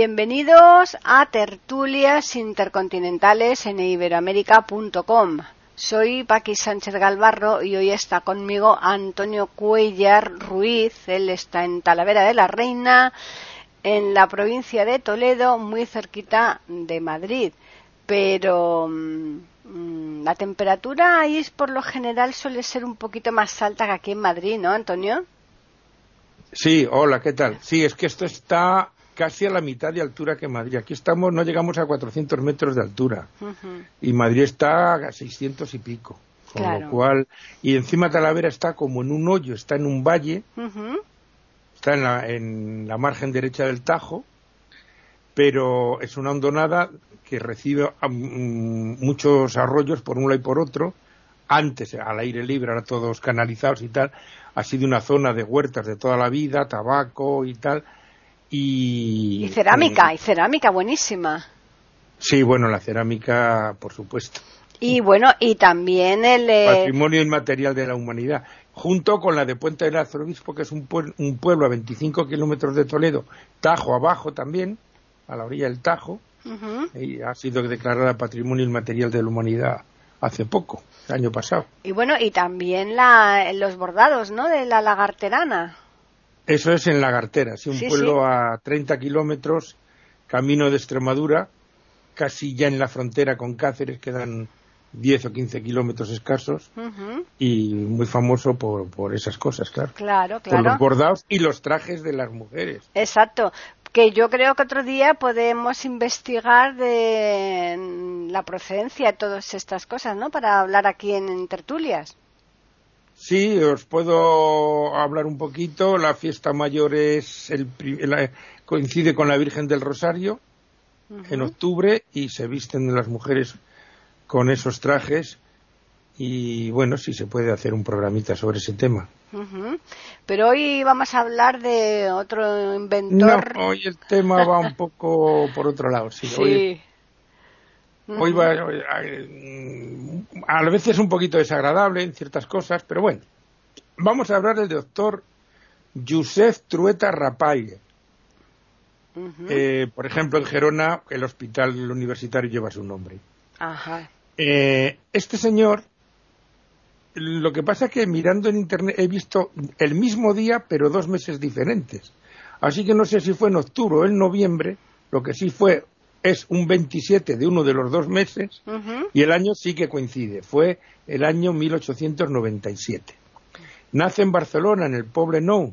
Bienvenidos a Tertulias Intercontinentales en iberoamérica.com. Soy Paqui Sánchez Galvarro y hoy está conmigo Antonio Cuellar Ruiz. Él está en Talavera de la Reina, en la provincia de Toledo, muy cerquita de Madrid. Pero mm, la temperatura ahí por lo general suele ser un poquito más alta que aquí en Madrid, ¿no, Antonio? Sí, hola, ¿qué tal? Sí, es que esto está casi a la mitad de altura que Madrid. Aquí estamos, no llegamos a 400 metros de altura. Y Madrid está a 600 y pico. Con lo cual, y encima Talavera está como en un hoyo, está en un valle, está en la, en la margen derecha del Tajo, pero es una hondonada que recibe muchos arroyos por un lado y por otro. Antes, al aire libre, ahora todos canalizados y tal, ha sido una zona de huertas de toda la vida, tabaco y tal y, cerámica, y cerámica buenísima. Sí, bueno, la cerámica, por supuesto. Y bueno, y también el... Eh, Patrimonio inmaterial de la humanidad, junto con la de Puente del Arzobispo, que es un, un pueblo a 25 kilómetros de Toledo, Tajo abajo también, a la orilla del Tajo, y ha sido declarada Patrimonio inmaterial de la humanidad hace poco, el año pasado. Y bueno, y también la, los bordados, ¿no?, de la lagarterana. Eso es en Lagartera, sí, un pueblo a 30 kilómetros, camino de Extremadura, casi ya en la frontera con Cáceres, quedan 10 o 15 kilómetros escasos y muy famoso por, por esas cosas, claro. Claro, claro. Por los bordados y los trajes de las mujeres. Exacto. Que yo creo que otro día podemos investigar de la procedencia de todas estas cosas, ¿no? Para hablar aquí en tertulias. Sí, os puedo hablar un poquito. La fiesta mayor es el, coincide con la Virgen del Rosario en octubre y se visten las mujeres con esos trajes y bueno, sí se puede hacer un programita sobre ese tema. Pero hoy vamos a hablar de otro inventor. No, hoy el tema va un poco por otro lado. Sí, sí. Hoy va a veces un poquito desagradable en ciertas cosas, pero bueno. Vamos a hablar del doctor Josep Trueta Rapalle. Eh, por ejemplo, en Gerona, el hospital universitario lleva su nombre. Eh, este señor, lo que pasa es que mirando en internet he visto el mismo día, pero dos meses diferentes. Así que no sé si fue en octubre o en noviembre, lo que sí fue es un 27 de uno de los dos meses y el año sí que coincide, fue el año 1897. Nace en Barcelona, en el Poble Nou.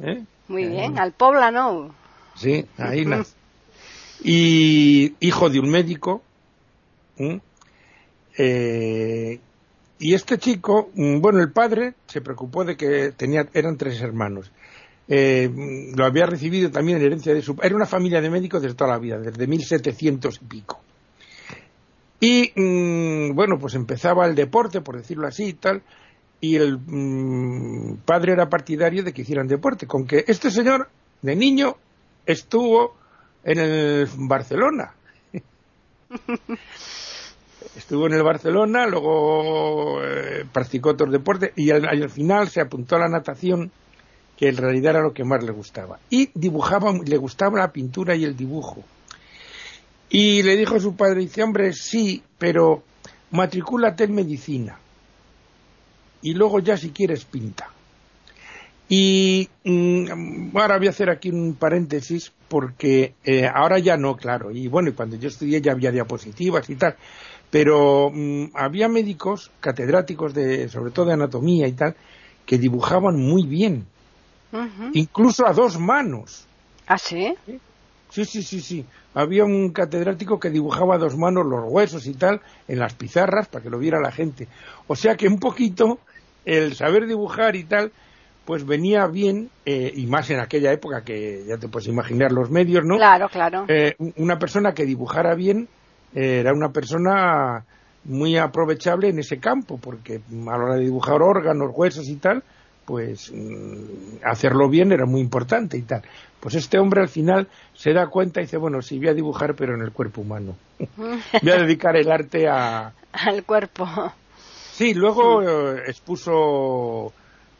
¿eh? Muy bien, al Poble Nou. Sí, ahí nace. Y hijo de un médico. Eh, y este chico, mm, bueno, el padre se preocupó de que tenía, eran tres hermanos eh, lo había recibido también en herencia de su... Era una familia de médicos desde toda la vida, desde 1700 y pico. Y, mm, bueno, pues empezaba el deporte, por decirlo así y tal, y el mm, padre era partidario de que hicieran deporte, con que este señor, de niño, estuvo en el Barcelona. estuvo en el Barcelona, luego eh, practicó otros deportes y al, final se apuntó a la natación que en realidad era lo que más le gustaba. Y dibujaba, le gustaba la pintura y el dibujo. Y le dijo a su padre, dice, hombre, sí, pero matricúlate en medicina. Y luego ya si quieres pinta. Y mm, ahora voy a hacer aquí un paréntesis porque eh, ahora ya no, claro. Y bueno, y cuando yo estudié ya había diapositivas y tal. Pero mm, había médicos, catedráticos de, sobre todo de anatomía y tal, que dibujaban muy bien incluso a dos manos. ¿Ah, sí? Sí, sí, sí, sí. Había un catedrático que dibujaba a dos manos los huesos y tal en las pizarras para que lo viera la gente. O sea que un poquito el saber dibujar y tal, pues venía bien, eh, y más en aquella época que ya te puedes imaginar los medios, ¿no? Claro, claro. Eh, una persona que dibujara bien era una persona muy aprovechable en ese campo, porque a la hora de dibujar órganos, huesos y tal, pues mm, hacerlo bien era muy importante y tal. Pues este hombre al final se da cuenta y dice, bueno, sí, voy a dibujar, pero en el cuerpo humano. voy a dedicar el arte a... al cuerpo. Sí, luego eh, expuso,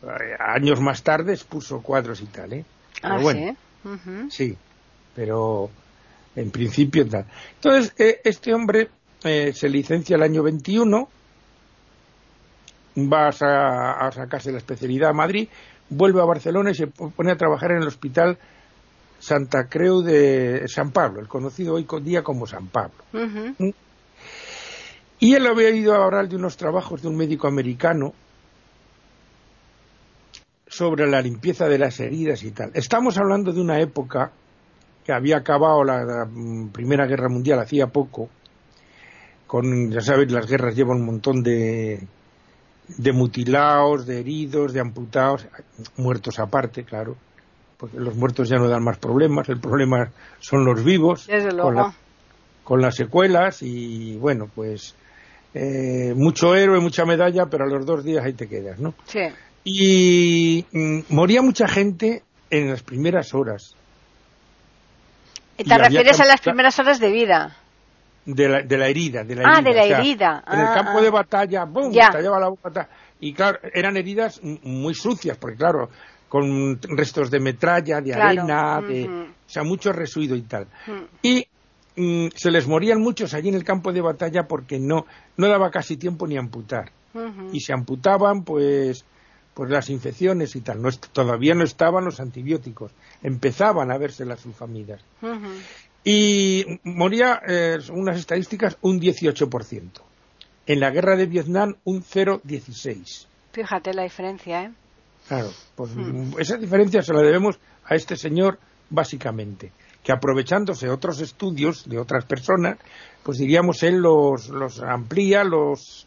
eh, años más tarde, expuso cuadros y tal, ¿eh? ah, bueno, sí. pero en principio tal. Entonces, eh, este hombre se licencia el año 21 va a, sacarse la especialidad a Madrid, vuelve a Barcelona y se pone a trabajar en el hospital Santa Creu de San Pablo, el conocido hoy día como San Pablo. ¿Mm? Y él había ido a hablar de unos trabajos de un médico americano sobre la limpieza de las heridas y tal. Estamos hablando de una época que había acabado la, mm, Primera Guerra Mundial hacía poco, con, ya sabéis, las guerras llevan un montón de, de mutilados, de heridos, de amputados, muertos aparte, claro, porque los muertos ya no dan más problemas, el problema son los vivos, con, las secuelas y bueno, pues eh, mucho héroe, mucha medalla, pero a los dos días ahí te quedas, ¿no? Sí. Y mm, moría mucha gente en las primeras horas. ¿Te refieres a las primeras horas de vida? De la, de la herida. De la ah, herida. de la herida. en el ah, campo ah. de batalla, ¡bum! Estallaba la. Y claro, eran heridas muy sucias, porque claro, con restos de metralla, de arena, de, o sea, mucho residuo y tal. Y mm, se les morían muchos allí en el campo de batalla porque no, no daba casi tiempo ni amputar. Y se amputaban, pues, pues las infecciones y tal. No, todavía no estaban los antibióticos. Empezaban a verse las sulfamidas y moría, eh, unas estadísticas, un 18%. En la guerra de Vietnam, un 0,16%. Fíjate la diferencia, ¿eh? Claro, pues hmm. esa diferencia se la debemos a este señor, básicamente, que aprovechándose otros estudios de otras personas, pues diríamos él los, los amplía, los,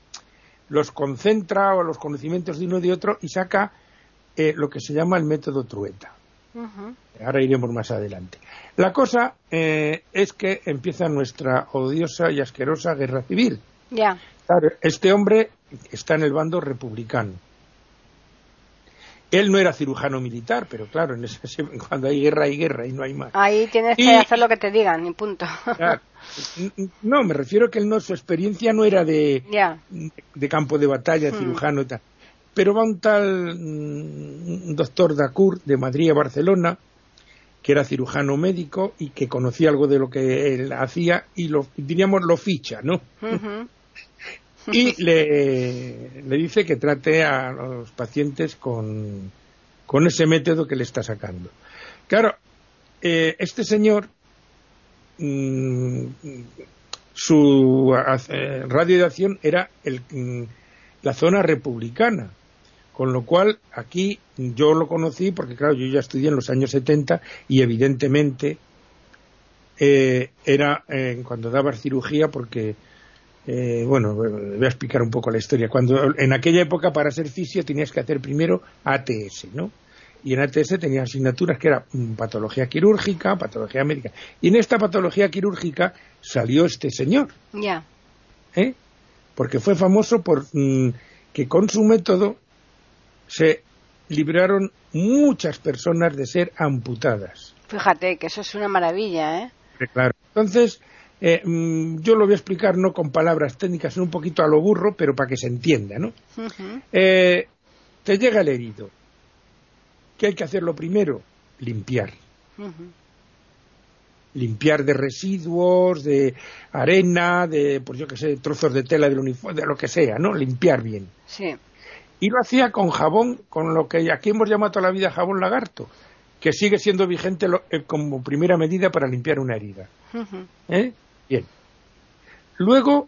los concentra o los conocimientos de uno y de otro y saca eh, lo que se llama el método Trueta. Ahora iremos más adelante. La cosa eh, es que empieza nuestra odiosa y asquerosa guerra civil. Ya. este hombre está en el bando republicano. Él no era cirujano militar, pero claro, en ese, cuando hay guerra hay guerra y no hay más. Ahí tienes que hacer lo que te digan, y punto. no, me refiero que él no, su experiencia no era de, de campo de batalla, hmm. cirujano y tal. Pero va un tal mm, doctor Dacour de Madrid a Barcelona, que era cirujano médico y que conocía algo de lo que él hacía y lo, diríamos lo ficha, ¿no? y le, le, dice que trate a los pacientes con, con ese método que le está sacando. Claro, eh, este señor, mm, su eh, radio de acción era el, mm, la zona republicana con lo cual, aquí yo lo conocí porque, claro, yo ya estudié en los años 70 y evidentemente eh, era eh, cuando dabas cirugía porque, eh, bueno, voy a explicar un poco la historia. Cuando en aquella época para ser fisio tenías que hacer primero ATS, ¿no? Y en ATS tenías asignaturas que era mm, patología quirúrgica, patología médica. Y en esta patología quirúrgica salió este señor. Ya. ¿Eh? Porque fue famoso por mm, que con su método se libraron muchas personas de ser amputadas. Fíjate que eso es una maravilla, ¿eh? Claro. Entonces, eh, mm, yo lo voy a explicar no con palabras técnicas, sino un poquito a lo burro, pero para que se entienda, ¿no? Eh, te llega el herido. ¿Qué hay que hacer lo primero? Limpiar. Limpiar de residuos, de arena, de, pues yo qué sé, trozos de tela del uniforme, de lo que sea, ¿no? Limpiar bien. Sí y lo hacía con jabón, con lo que aquí hemos llamado toda la vida jabón lagarto, que sigue siendo vigente eh, como primera medida para limpiar una herida. ¿Eh? Bien. Luego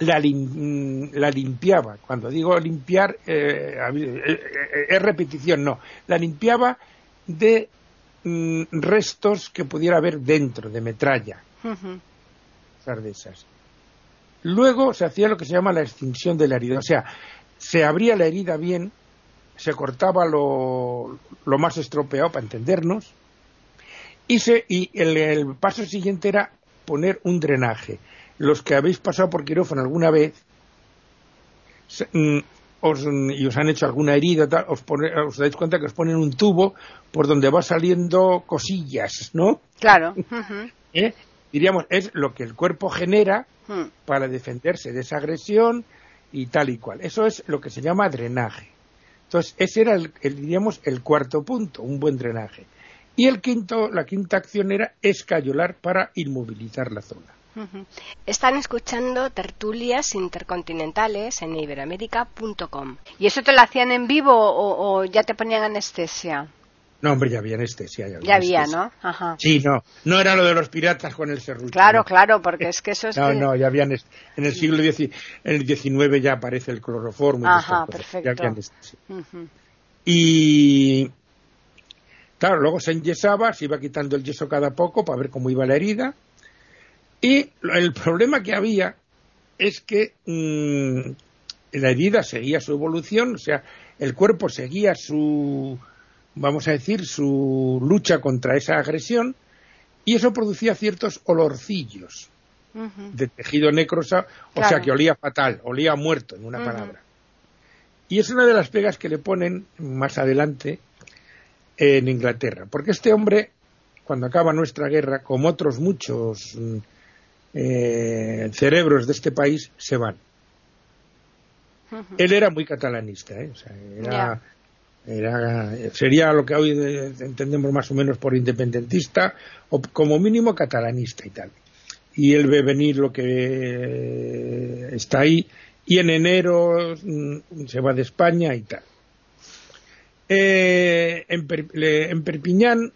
la, limpiaba. Cuando digo limpiar, eh, es repetición, no. La limpiaba de mm, restos que pudiera haber dentro, de metralla. de esas. Luego se hacía lo que se llama la extinción de la herida. O sea, se abría la herida bien, se cortaba lo, más estropeado para entendernos, y, se, y el, paso siguiente era poner un drenaje. los que habéis pasado por quirófano alguna vez mm, os, y os han hecho alguna herida, os, os dais cuenta que os ponen un tubo por donde va saliendo cosillas, ¿no? Claro. ¿Eh? Diríamos, es lo que el cuerpo genera hmm. para defenderse de esa agresión y tal y cual. Eso es lo que se llama drenaje. Entonces, ese era, el, diríamos, el cuarto punto, un buen drenaje. Y el quinto, la quinta acción era escayolar para inmovilizar la zona. Están escuchando tertulias intercontinentales en iberoamérica.com. ¿Y eso te lo hacían en vivo o, ya te ponían anestesia? No, hombre, ya había anestesia. Ya había, ¿no? Ajá. Sí, no. No era lo de los piratas con el serrucho. Claro, claro, porque es que eso es. no, no, ya había En el siglo XIX, en el XIX ya aparece el cloroformo. Ajá, perfecto. Ya anestesia. Y. Claro, luego se enyesaba, se iba quitando el yeso cada poco para ver cómo iba la herida y el problema que había es que mm, la herida seguía su evolución, o sea, el cuerpo seguía su, vamos a decir, su lucha contra esa agresión y eso producía ciertos olorcillos de tejido necrosa, o sea que olía fatal, olía muerto, en una palabra. Y es una de las pegas que le ponen más adelante en Inglaterra, porque este hombre, cuando acaba nuestra guerra, como otros muchos mm, eh, cerebros de este país se van. Él era muy catalanista, ¿eh? Sería lo que hoy entendemos más o menos por independentista o como mínimo catalanista y tal. Y él ve venir lo que eh, está ahí y en enero mm, se va de España y tal. en, en Perpiñán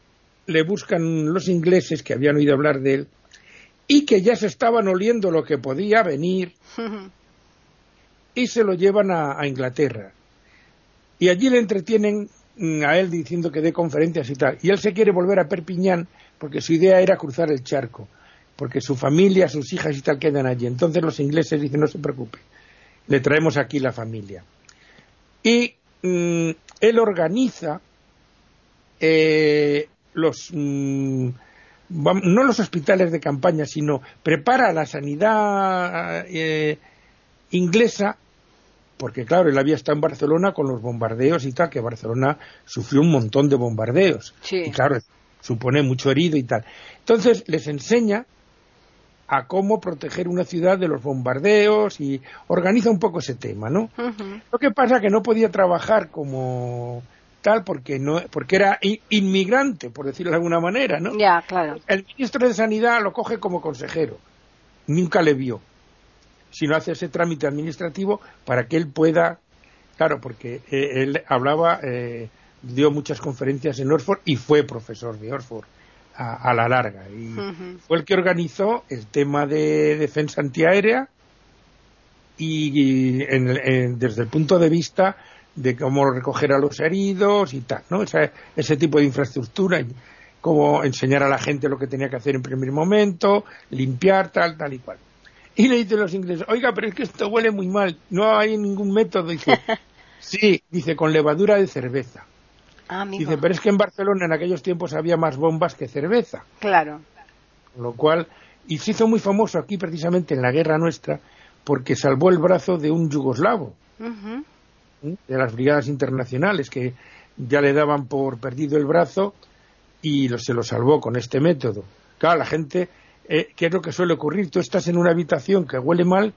le buscan los ingleses que habían oído hablar de él y que ya se estaban oliendo lo que podía venir y se lo llevan a, Inglaterra. Y allí le entretienen mm, a él diciendo que dé conferencias y tal. Y él se quiere volver a Perpiñán porque su idea era cruzar el charco, porque su familia, sus hijas y tal quedan allí. Entonces los ingleses dicen no se preocupe, le traemos aquí la familia. Y mm, él organiza eh, los mm, no los hospitales de campaña, sino prepara la sanidad eh, inglesa, porque claro, él había estado en Barcelona con los bombardeos y tal, que Barcelona sufrió un montón de bombardeos. Y claro, supone mucho herido y tal. Entonces les enseña a cómo proteger una ciudad de los bombardeos y organiza un poco ese tema, ¿no? Lo que pasa que no podía trabajar como porque no porque era inmigrante por decirlo de alguna manera no ya claro el ministro de sanidad lo coge como consejero nunca le vio sino hace ese trámite administrativo para que él pueda claro porque eh, él hablaba eh, dio muchas conferencias en Oxford y fue profesor de Oxford a, la larga y fue el que organizó el tema de defensa antiaérea y, desde el punto de vista de cómo recoger a los heridos y tal, ¿no? ese tipo de infraestructura, cómo enseñar a la gente lo que tenía que hacer en primer momento, limpiar, tal, tal y cual. Y le dicen los ingleses, oiga, pero es que esto huele muy mal, no hay ningún método. Dice, sí, dice, con levadura de cerveza. Ah, dice, pero es que en Barcelona en aquellos tiempos había más bombas que cerveza. Claro. Con lo cual, y se hizo muy famoso aquí precisamente en la guerra nuestra, porque salvó el brazo de un yugoslavo de las brigadas internacionales que ya le daban por perdido el brazo y se lo salvó con este método. Claro, la gente, eh, ¿qué es lo que suele ocurrir? Tú estás en una habitación que huele mal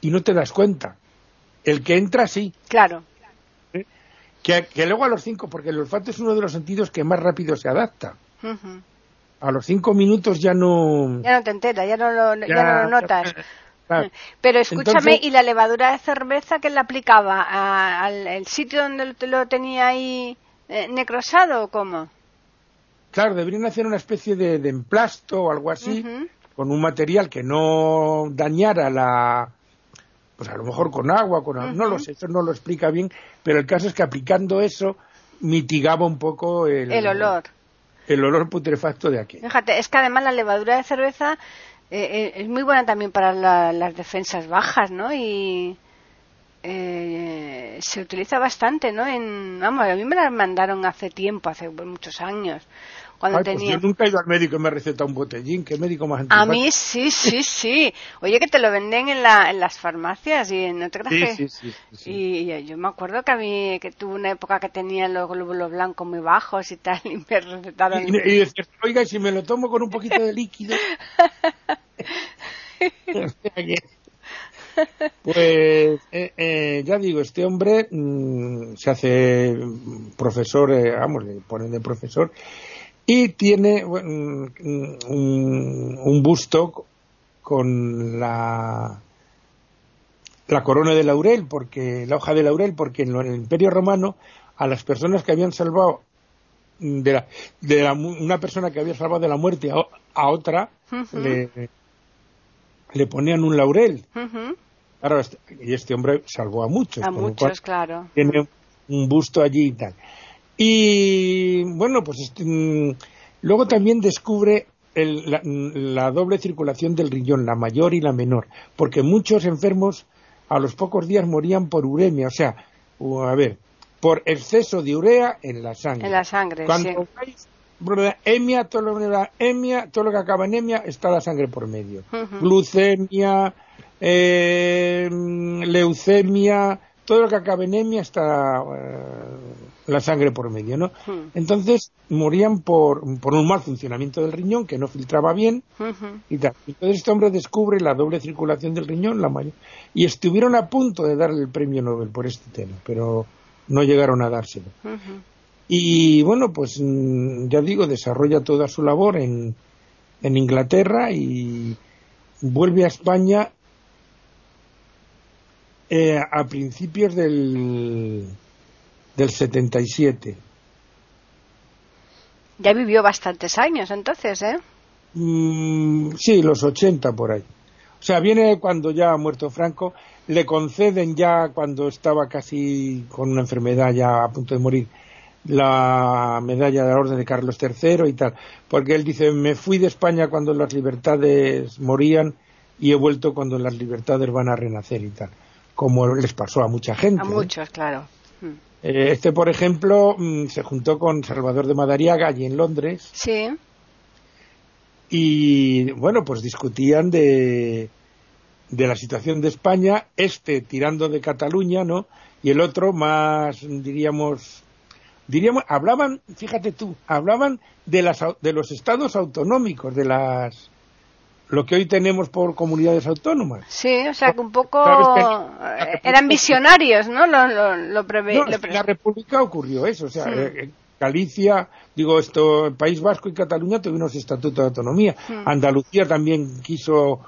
y no te das cuenta. El que entra, sí. Claro. ¿Eh? Que, luego a los cinco, porque el olfato es uno de los sentidos que más rápido se adapta. A los cinco minutos ya no. Ya no te enteras, ya no lo, ya no lo notas. Pero escúchame, ¿y la levadura de cerveza que le aplicaba? ¿Al sitio donde lo tenía ahí eh, necrosado o cómo? Claro, deberían hacer una especie de, emplasto o algo así, con un material que no dañara la. Pues a lo mejor con agua, con. No lo sé, eso no lo explica bien, pero el caso es que aplicando eso mitigaba un poco el. El olor. El olor putrefacto de aquí. Fíjate, es que además la levadura de cerveza eh, eh, es muy buena también para las defensas bajas, ¿no? Y eh, se utiliza bastante, ¿no? En, vamos, a mí me la mandaron hace tiempo, hace muchos años, cuando Ay, pues yo nunca he ido al médico y me ha recetado un botellín. ¿Qué médico más A antipático? mí sí, sí, sí. Oye, que te lo venden en, la, en las farmacias y en otra Sí, que... sí, sí, sí. Y yo me acuerdo que a mí, que tuve una época que tenía los glóbulos blancos muy bajos y tal, y me recetaron... Y, y decías, oiga, ¿y si me lo tomo con un poquito de líquido. Pues eh, eh, ya digo, este hombre mm, se hace profesor, eh, vamos, le ponen de profesor y tiene mm, un, un busto con la la corona de laurel, porque la hoja de laurel, porque en el Imperio Romano a las personas que habían salvado de, la, de la una persona que había salvado de la muerte a, a otra le, le ponían un laurel. Este- y este hombre salvó a muchos. A muchos, cual claro. tiene un busto allí y tal. Y bueno, pues este, mm, luego también descubre el- la, la doble circulación del riñón, la mayor y la menor, porque muchos enfermos a los pocos días morían por uremia, o sea, a ver, por exceso de urea en la sangre. En la sangre, Cuando sí. vais, ¿verdad? emia, todo lo, todo lo que acaba en emia, está la sangre por medio. Ujú. Glucemia, eh, leucemia, todo lo que acaba en emia está eh, la sangre por medio, ¿no? Hmm. Entonces morían por, por un mal funcionamiento del riñón que no filtraba bien y tal. Entonces este hombre descubre la doble circulación del riñón, la mayor, y estuvieron a punto de darle el premio Nobel por este tema, pero no llegaron a dárselo. Y bueno, pues mm, ya digo, desarrolla toda su labor en, en Inglaterra y vuelve a España eh, a principios del, del 77. Ya vivió bastantes años entonces, ¿eh? Mm, sí, los 80 por ahí. O sea, viene cuando ya ha muerto Franco, le conceden ya cuando estaba casi con una enfermedad ya a punto de morir la medalla de la Orden de Carlos III y tal, porque él dice, me fui de España cuando las libertades morían y he vuelto cuando las libertades van a renacer y tal, como les pasó a mucha gente. A ¿eh? muchos, claro. Mm. Eh, Este, por ejemplo, mm, se juntó con Salvador de Madariaga allí en Londres Sí. y bueno, pues discutían de, de la situación de España, este tirando de Cataluña, ¿no? Y el otro más, diríamos, diríamos, hablaban, fíjate tú, hablaban de las de los estados autonómicos, de las lo que hoy tenemos por comunidades autónomas. Sí, o sea que un poco eh, eran visionarios, ¿no? Lo, lo, lo preve- No, lo la República ocurrió eso, o sea, Sí. eh, Galicia, digo esto, el País Vasco y Cataluña tuvieron ese estatuto de autonomía. Mm. Andalucía también quiso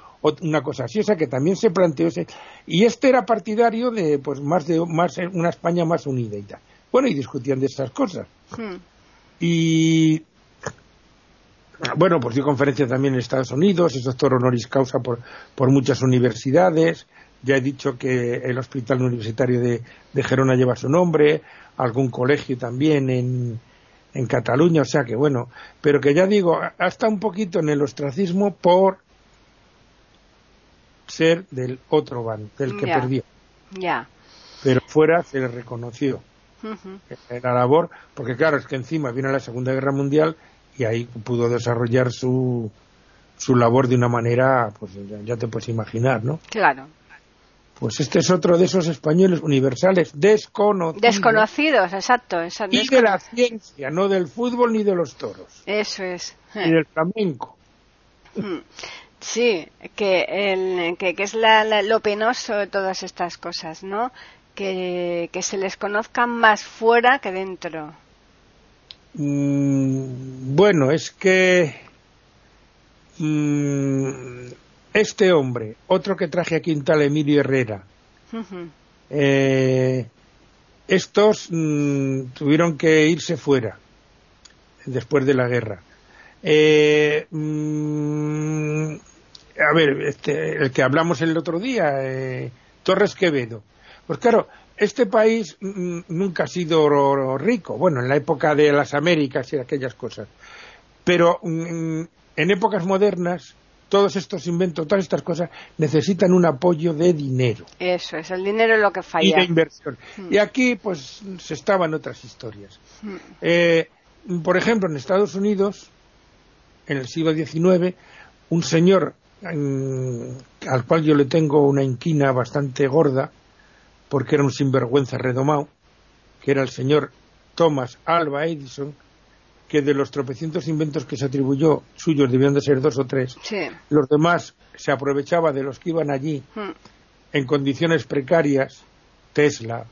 una cosa así, o sea que también se planteó ese. Y este era partidario de, pues, más de más una España más unida y tal. Bueno, y discutían de esas cosas. Mm. Y bueno, pues dio conferencia también en Estados Unidos, es doctor honoris causa por, por muchas universidades. Ya he dicho que el hospital universitario de, de Gerona lleva su nombre, algún colegio también en, en Cataluña, o sea que bueno, pero que ya digo, hasta un poquito en el ostracismo por ser del otro bando, del que perdió. Ya. Pero fuera se le reconoció en la labor, porque claro, es que encima vino la Segunda Guerra Mundial y ahí pudo desarrollar su, su labor de una manera, pues ya, te puedes imaginar, ¿no? Claro. Pues este es otro de esos españoles universales desconocidos. Desconocidos, exacto. esa- Y de la ciencia, no del fútbol ni de los toros, Eso es. ni del flamenco. Mm. Sí, que, el, que, que es la- la- lo penoso de todas estas cosas, ¿no? Que, que se les conozcan más fuera que dentro. Mm, bueno, es que mm, este hombre, otro que traje aquí un tal Emilio Herrera. Eh, estos mm, tuvieron que irse fuera después de la guerra. Eh, mm, a ver, este, el que hablamos el otro día, eh, Torres Quevedo. Pues claro, este país mm, nunca ha sido rico. Bueno, en la época de las Américas y aquellas cosas. Pero mm, en épocas modernas, todos estos inventos, todas estas cosas necesitan un apoyo de dinero Eso es, el dinero es lo que y falla. de inversión. Mm. Y aquí, pues, se estaban otras historias. Mm. Eh, por ejemplo, en Estados Unidos, en el siglo XIX, un señor al cual yo le tengo una inquina bastante gorda, porque era un sinvergüenza redomado, que era el señor Thomas Alva Edison, que de los tropecientos inventos que se atribuyó suyos debían de ser dos o tres, los demás se aprovechaba de los que iban allí hmm. en condiciones precarias, Tesla,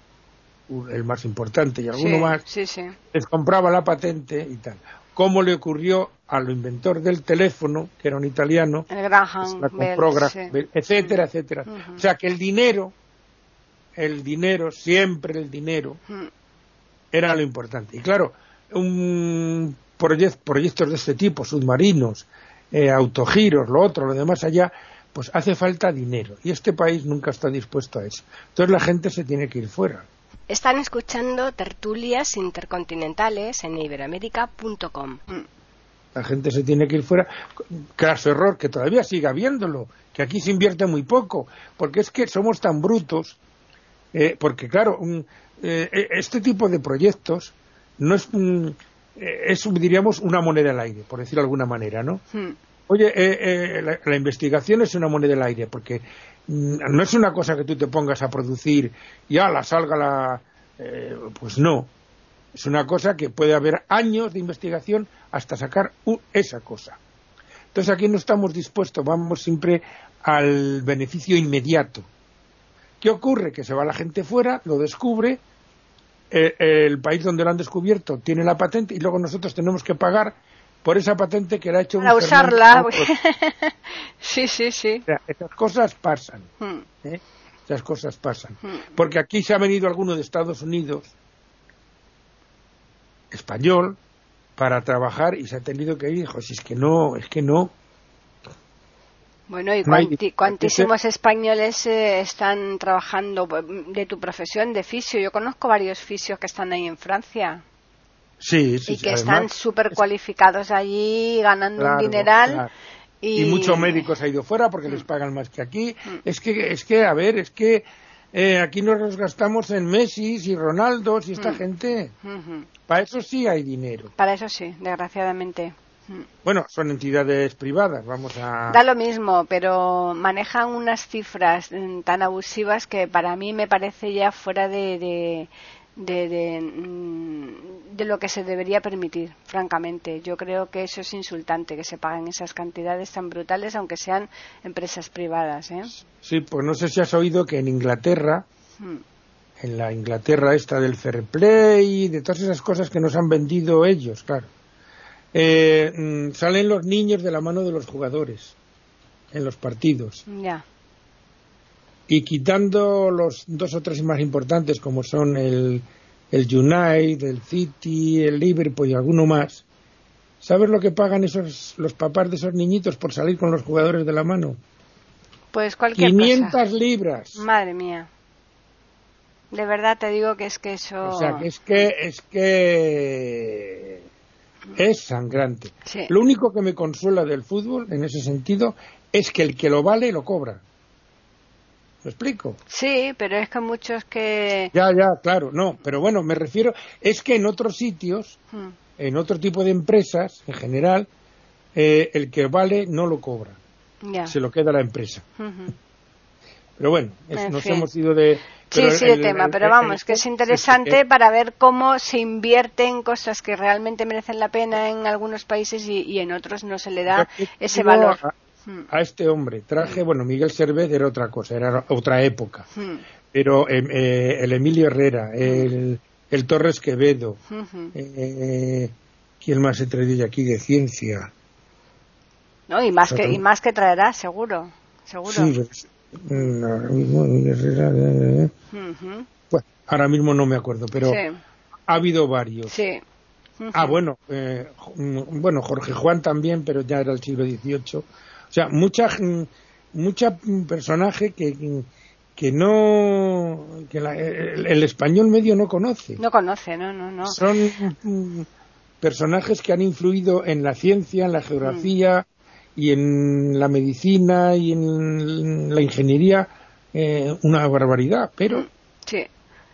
el más importante y alguno más, les compraba la patente y tal. ¿Cómo le ocurrió al inventor del teléfono, que era un italiano, el Graham etcétera, etcétera. O sea que el dinero, el dinero, siempre el dinero, era lo importante. Y claro, un proyectos de este tipo, submarinos, eh, autogiros, lo otro, lo demás allá, pues hace falta dinero. Y este país nunca está dispuesto a eso. Entonces la gente se tiene que ir fuera. Están escuchando tertulias intercontinentales en iberamérica.com. La gente se tiene que ir fuera. Caso error, que todavía siga habiéndolo, que aquí se invierte muy poco, porque es que somos tan brutos, eh, porque claro, eh, este tipo de proyectos no es, es, diríamos, una moneda al aire, por decirlo de alguna manera, ¿no? Hmm. Oye, la, la, investigación es una moneda al aire, porque Mm, no es una cosa que tú te pongas a producir y la salga la... Eh, pues no. Es una cosa que puede haber años de investigación hasta sacar esa cosa. Entonces aquí no estamos dispuestos, vamos siempre al beneficio inmediato. ¿Qué ocurre? Que se va la gente fuera, lo descubre, eh, el país donde lo han descubierto tiene la patente y luego nosotros tenemos que pagar por esa patente que le ha hecho Para usarla. sí, sí, sí. esas cosas pasan. Hmm. ¿eh? Esas cosas pasan. Hmm. Porque aquí se ha venido alguno de Estados Unidos, español, para trabajar y se ha tenido que ir. Dijo, si es que no, es que no. Bueno, y cuantísimos españoles eh, están trabajando de tu profesión de fisio. Yo conozco varios fisios que están ahí en Francia. Sí, y que están súper cualificados allí, ganando un dineral. Y... muchos médicos han ido fuera porque les mm. pagan más que aquí. Mm. Es que, es que, a ver, es que eh, aquí nos los gastamos en Messi y Ronaldo y esta mm. gente. Para eso sí hay dinero. Para eso sí, desgraciadamente. Bueno, son entidades privadas, vamos a... Da lo mismo, pero manejan unas cifras tan abusivas que para mí me parece ya fuera de, de, mm, de, lo que se debería permitir, francamente. Yo creo que eso es insultante, que se paguen esas cantidades tan brutales, aunque sean empresas privadas. ¿eh? Sí, pues no sé si has oído que en Inglaterra, hmm. en la Inglaterra esta del fair play, de todas esas cosas que nos han vendido ellos, claro, eh, mm, salen los niños de la mano de los jugadores en los partidos. Ya y quitando los dos o tres más importantes como son el, el United, el City, el Liverpool y alguno más, ¿sabes lo que pagan esos los papás de esos niñitos por salir con los jugadores de la mano? Pues cualquier 500 libras. Madre mía. De verdad te digo que es que eso. O sea, que es que es que es sangrante. Lo único que me consuela del fútbol en ese sentido es que el que lo vale lo cobra. ¿Me explico? Sí, pero es que muchos que... Ya, ya, claro, no, pero bueno, me refiero, es que en otros sitios, hmm. en otro tipo de empresas, en general, eh, el que vale no lo cobra, se lo queda la empresa. Pero bueno, nos hemos ido de... Sí, sí, de tema, pero vamos, que es interesante para ver cómo se invierte en cosas que realmente merecen la pena en algunos países y, en otros no se le da ese valor a este hombre. Traje, bueno, Miguel Cervez era otra cosa, era otra época. Hmm. Pero em, eh, el Emilio Herrera, el, el Torres Quevedo, eh, ¿quién más he traído aquí de ciencia? No, y más, que, y más que traerá, seguro. seguro. Sí, pues, ahora mismo Herrera. Eh, bueno, ahora mismo no me acuerdo, pero ha habido varios. Sí. Ah, bueno, mm, bueno, Jorge Juan también, pero ya era el siglo XVIII. O sea, mucha, mucha personaje que, que no que el, español medio no conoce. No conoce, no, no, no. Son personajes que han influido en la ciencia, en la geografía y en la medicina y en la ingeniería eh, una barbaridad, pero sí,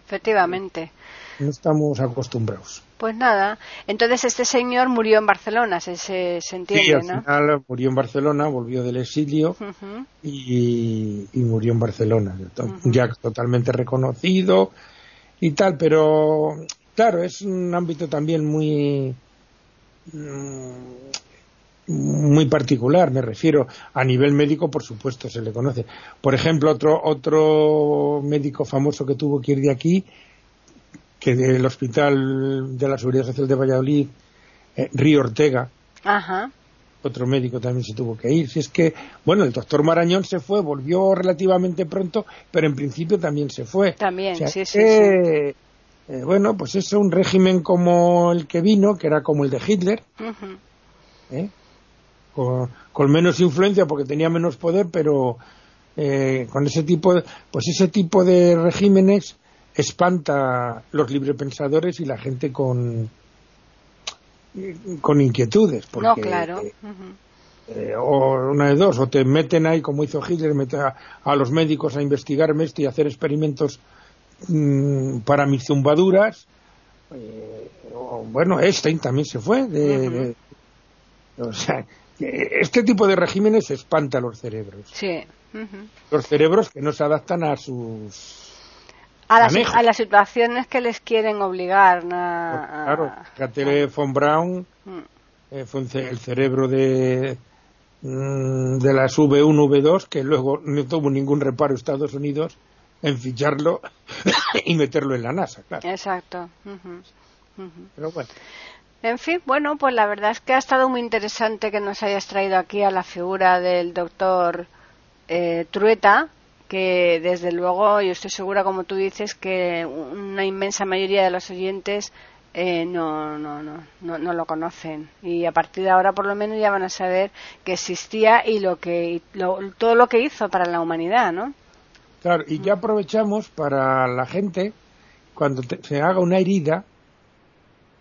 efectivamente. No estamos acostumbrados. Pues nada, entonces este señor murió en Barcelona, se, se, entiende, sí, al ¿no? final murió en Barcelona, volvió del exilio Ujú. y, y murió en Barcelona, ya totalmente reconocido y tal, pero claro, es un ámbito también muy mm, muy particular, me refiero a nivel médico, por supuesto, se le conoce. Por ejemplo, otro otro médico famoso que tuvo que ir de aquí, que del Hospital de la Seguridad Social de Valladolid, eh, Río Ortega, Ajá. otro médico también se tuvo que ir. Si es que, bueno, el doctor Marañón se fue, volvió relativamente pronto, pero en principio también se fue. También, O sea sí, sí, que, eh, bueno, pues eso, un régimen como el que vino, que era como el de Hitler. ¿eh? Con, con menos influencia porque tenía menos poder, pero eh, con ese tipo, de, pues ese tipo de regímenes espanta los librepensadores y la gente con con inquietudes porque No, claro. Ujú. eh, o una de dos, o te meten ahí, como hizo Hitler, mete a, a los médicos a investigarme esto y hacer experimentos mm, para mis zumbaduras. Eh, o, bueno, Einstein también se fue. De, o sea, eh, este tipo de regímenes espanta a los cerebros. Sí. Los cerebros que no se adaptan a sus. A las, a las situaciones que les quieren obligar. a- a- Claro, fíjate, von Braun Mm. eh, fue el cerebro de, mm, de las V1, V2, que luego no tuvo ningún reparo Estados Unidos en ficharlo y meterlo en la NASA, claro. Exacto. Ujú. Pero bueno, En fin, bueno, pues la verdad es que ha estado muy interesante que nos hayas traído aquí a la figura del doctor eh, Trueta, que desde luego yo estoy segura, como tú dices, que una inmensa mayoría de los oyentes eh, no, no, no, no, no lo conocen. Y a partir de ahora, por lo menos, ya van a saber que existía y lo que lo- todo lo que hizo para la humanidad, ¿no? claro, y ya aprovechamos para la gente, cuando te- se haga una herida,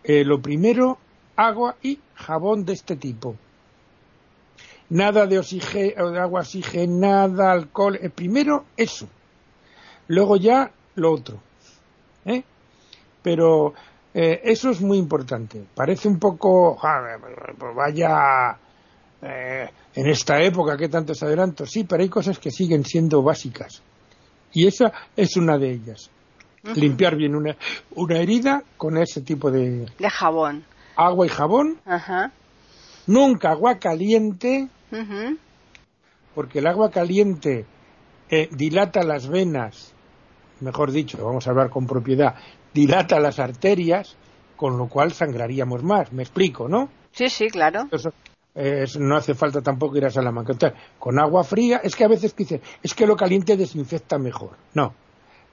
eh, lo primero, agua y jabón de este tipo. Nada de, oxige- de agua oxigenada, alcohol. eh, primero eso. Luego ya lo otro. ¿eh? Pero eh, eso es muy importante. Parece un poco. ja, pues vaya. en esta época, que tantos adelantos? Sí, pero hay cosas que siguen siendo básicas. Y esa es una de ellas. Limpiar bien una, una herida con ese tipo de De jabón. agua y jabón. Ajá. Nunca agua caliente, Ujú. porque el agua caliente eh, dilata las venas, mejor dicho, vamos a hablar con propiedad, dilata las arterias, con lo cual sangraríamos más. Me explico, ¿no? Sí, sí, claro. Eso, eh, eso no hace falta tampoco ir a Salamanca. Entonces, con agua fría, es que a veces dicen, es que lo caliente desinfecta mejor. No.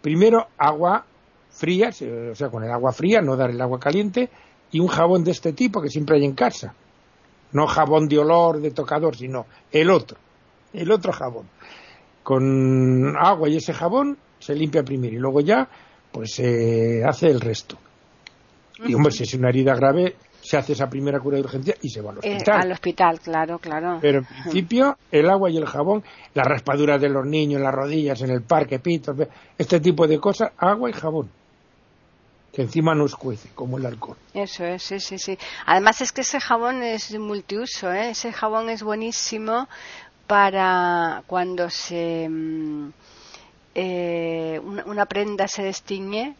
Primero, agua fría, o sea, con el agua fría, no dar el agua caliente, y un jabón de este tipo que siempre hay en casa. No jabón de olor, de tocador, sino el otro. El otro jabón. Con agua y ese jabón se limpia primero y luego ya, pues se hace el resto. Y hombre, si es una herida grave, se hace esa primera cura de urgencia y se va al Eh, hospital. al hospital, claro, claro. Pero en principio, el agua y el jabón, las raspaduras de los niños, las rodillas, en el parque, pitos, este tipo de cosas, agua y jabón. Que encima no escuece, como el alcohol. Eso es, sí, sí, sí. Además es que ese jabón es multiuso, ¿eh? Ese jabón es buenísimo para cuando se mm, eh, una, una prenda se destiñe.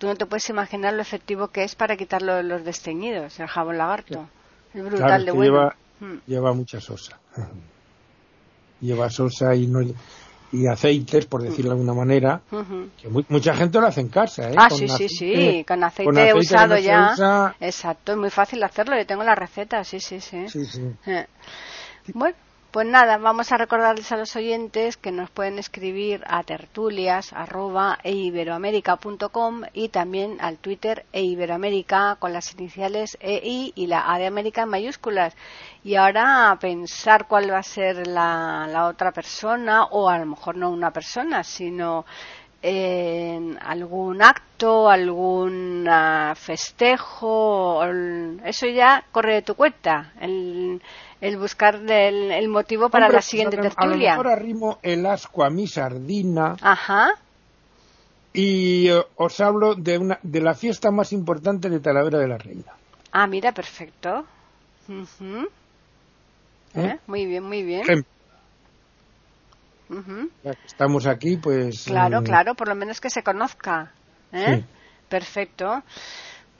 Tú no te puedes imaginar lo efectivo que es para quitar lo- los desteñidos, el jabón lagarto. Es brutal Claro, de bueno. lleva, Mm. lleva mucha sosa. lleva sosa y, no, y aceites, por decirlo de alguna manera, que mu- mucha gente lo hace en casa. ¿eh? Ah, Con sí, sí, sí, con aceite, con aceite usado no ya. usa. Exacto, es muy fácil hacerlo, yo tengo la receta, sí, sí, sí. Sí, sí. Eh. Bueno, pues nada, vamos a recordarles a los oyentes que nos pueden escribir a tertulias arroba, eiberoamerica.com y también al Twitter eiberoamerica con las iniciales EI y la A de América en mayúsculas. Y ahora a pensar cuál va a ser la, la otra persona, o a lo mejor no una persona, sino en algún acto, algún festejo, eso ya corre de tu cuenta, el buscar el, el motivo para Hombre, la siguiente tertulia. A lo mejor arrimo el asco a mi sardina Ajá, y eh, os hablo de, una, de la fiesta más importante de Talavera de la Reina. Ah, mira, perfecto. Ujú. ¿Eh? ¿Eh? Muy bien, muy bien. Ejemplo, Ujú. ya que estamos aquí, pues... Claro, mm, claro, por lo menos que se conozca. ¿eh? Sí. Perfecto.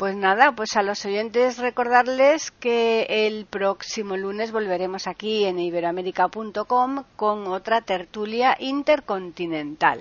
Pues nada, pues a los oyentes recordarles que el próximo lunes volveremos aquí en iberoamérica.com con otra tertulia intercontinental.